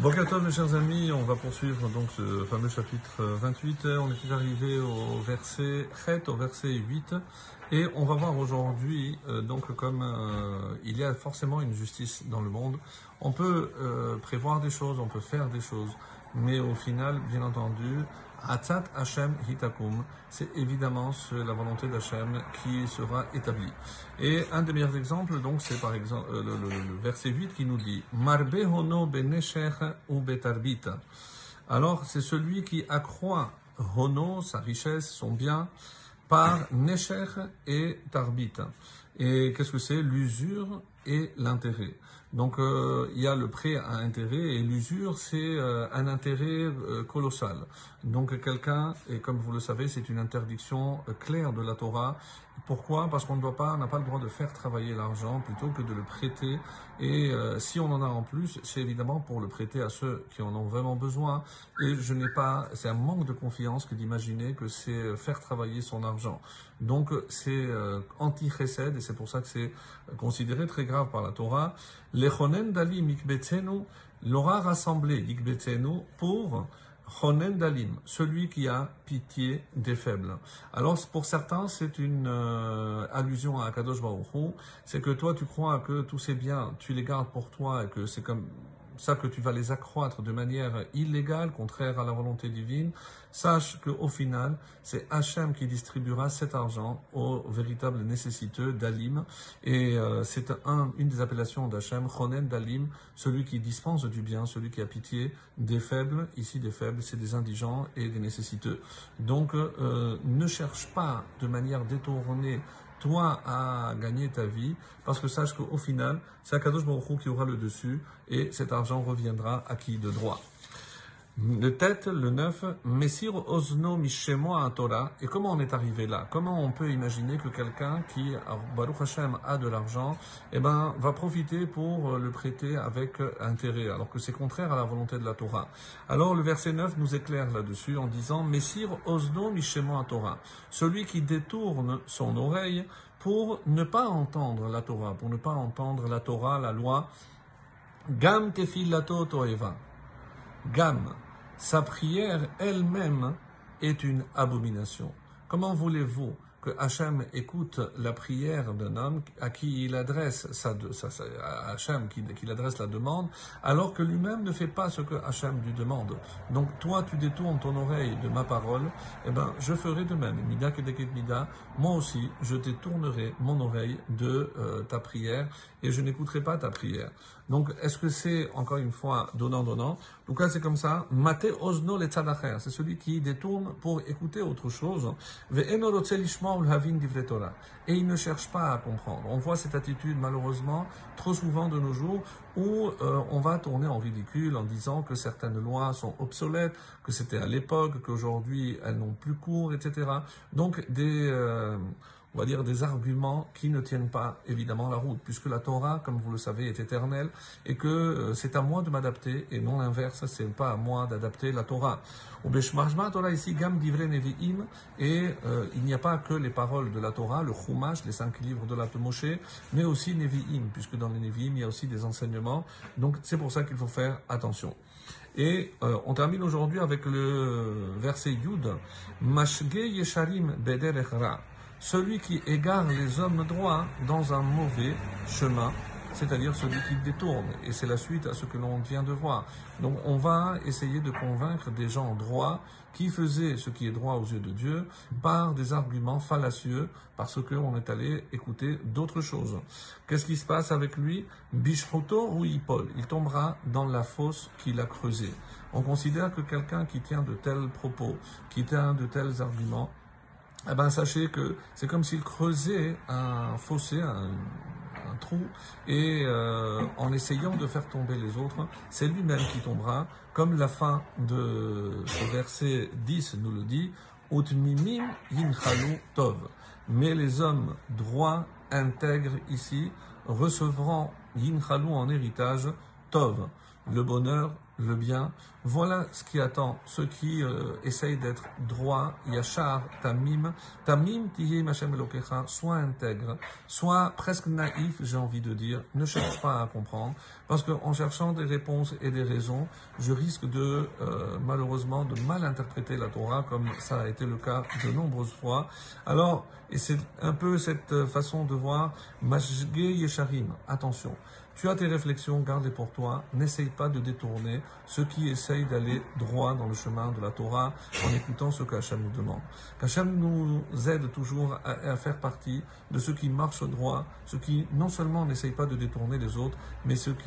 Bonjour mes chers amis, on va poursuivre donc ce fameux chapitre 28. On est arrivé au verset 7, au verset 8, et on va voir aujourd'hui, euh, donc comme euh, il y a forcément une justice dans le monde, on peut euh, prévoir des choses, on peut faire des choses, mais au final, bien entendu, Atzat Hashem Hitakum, c'est évidemment la volonté d'Hachem qui sera établie. Et un des meilleurs exemples, donc, c'est par exemple le, le, verset 8 qui nous dit Marbe hono ou betarbita. Alors, c'est celui qui accroît hono, sa richesse, son bien, par nesher et tarbita. Et qu'est-ce que c'est? L'usure et l'intérêt. Donc euh, il y a le prêt à intérêt et l'usure, c'est euh, un intérêt euh, colossal. Donc quelqu'un, et comme vous le savez, c'est une interdiction claire de la Torah. Pourquoi? Parce qu'on ne doit pas, n'a pas le droit de faire travailler l'argent plutôt que de le prêter. Et si on en a en plus, c'est évidemment pour le prêter à ceux qui en ont vraiment besoin. Et je n'ai pas, c'est un manque de confiance que d'imaginer que c'est faire travailler son argent. Donc c'est anti-chesed et c'est pour ça que c'est considéré très grave par la Torah. Lechonen Dalim Ikbetzenu l'aura rassemblé Ikbetzenu pour Chonen Dalim, celui qui a pitié des faibles. Alors pour certains, c'est une euh, allusion à Kadosh Baruch c'est que toi tu crois que tous ces biens, tu les gardes pour toi et que c'est comme ça que tu vas les accroître de manière illégale, contraire à la volonté divine, sache qu'au final, c'est Hachem qui distribuera cet argent aux véritables nécessiteux d'Alim. Et euh, c'est un, une des appellations d'Hachem, Chonen d'Alim, celui qui dispense du bien, celui qui a pitié des faibles. Ici, des faibles, c'est des indigents et des nécessiteux. Donc, euh, ne cherche pas de manière détournée toi à gagner ta vie, parce que sache qu'au final, c'est Akadosh Baruch qui aura le dessus, et cet argent reviendra à qui de droit? Le tête, le 9, Messir Osno Mishemo Torah. Et comment on est arrivé là? Comment on peut imaginer que quelqu'un qui, Baruch Hashem, a de l'argent, eh ben, va profiter pour le prêter avec intérêt, alors que c'est contraire à la volonté de la Torah? Alors le verset 9 nous éclaire là-dessus en disant Messir Osno Mishemo Torah. Celui qui détourne son oreille pour ne pas entendre la Torah, pour ne pas entendre la Torah, la loi, Gam Tefilato Toeva. Gam, sa prière elle-même est une abomination. Comment voulez-vous que Hachem écoute la prière d'un homme à qui il adresse sa, la demande, alors que lui-même ne fait pas ce que Hachem lui demande? Donc toi, tu détournes ton oreille de ma parole, eh ben je ferai de même. Mida mida, moi aussi, je détournerai mon oreille de euh, ta prière et je n'écouterai pas ta prière. Donc, est-ce que c'est encore une fois donnant-donnant Donc là, c'est comme ça. Mate osno le c'est celui qui détourne pour écouter autre chose. Et il ne cherche pas à comprendre. On voit cette attitude malheureusement trop souvent de nos jours où euh, on va tourner en ridicule en disant que certaines lois sont obsolètes, que c'était à l'époque, qu'aujourd'hui elles n'ont plus cours, etc. Donc des euh, on va dire, des arguments qui ne tiennent pas évidemment la route, puisque la Torah, comme vous le savez, est éternelle et que euh, c'est à moi de m'adapter et non l'inverse, c'est pas à moi d'adapter la Torah. Au Torah ici, Gam Nevi'im, et euh, il n'y a pas que les paroles de la Torah, le Chumash, les cinq livres de la Moshe, mais aussi Nevi'im, puisque dans les Nevi'im, il y a aussi des enseignements. Donc c'est pour ça qu'il faut faire attention. Et euh, on termine aujourd'hui avec le verset Yud, Mashge Yesharim Bederechra celui qui égare les hommes droits dans un mauvais chemin, c'est-à-dire celui qui détourne. Et c'est la suite à ce que l'on vient de voir. Donc on va essayer de convaincre des gens droits qui faisaient ce qui est droit aux yeux de Dieu par des arguments fallacieux parce qu'on est allé écouter d'autres choses. Qu'est-ce qui se passe avec lui? Bishruto ou Hippol? Il tombera dans la fosse qu'il a creusée. On considère que quelqu'un qui tient de tels propos, qui tient de tels arguments, eh ben, sachez que c'est comme s'il creusait un fossé, un, trou, et euh, en essayant de faire tomber les autres, c'est lui-même qui tombera, comme la fin de ce verset 10 nous le dit, Utmimim yinchalu tov. Mais les hommes droits, intègres ici, recevront yinchalou en héritage tov. le bonheur, le bien. Voilà ce qui attend ceux qui euh, essayent d'être droits, yachar, tamim. Tamim tiye machem elokecha, soit intègre, soit presque naïf, j'ai envie de dire. Ne cherche pas à comprendre, parce qu'en cherchant des réponses et des raisons, je risque de, euh, malheureusement, de mal interpréter la Torah, comme ça a été le cas de nombreuses fois. Alors, et c'est un peu cette façon de voir, mashge yesharim, attention. Tu as tes réflexions, garde-les pour toi. N'essaye pas de détourner ceux qui essayent d'aller droit dans le chemin de la Torah en écoutant ce qu'Hachem nous demande. Qu'Hachem nous aide toujours à, à, faire partie de ceux qui marchent droit, ceux qui non seulement n'essayent pas de détourner les autres, mais ceux qui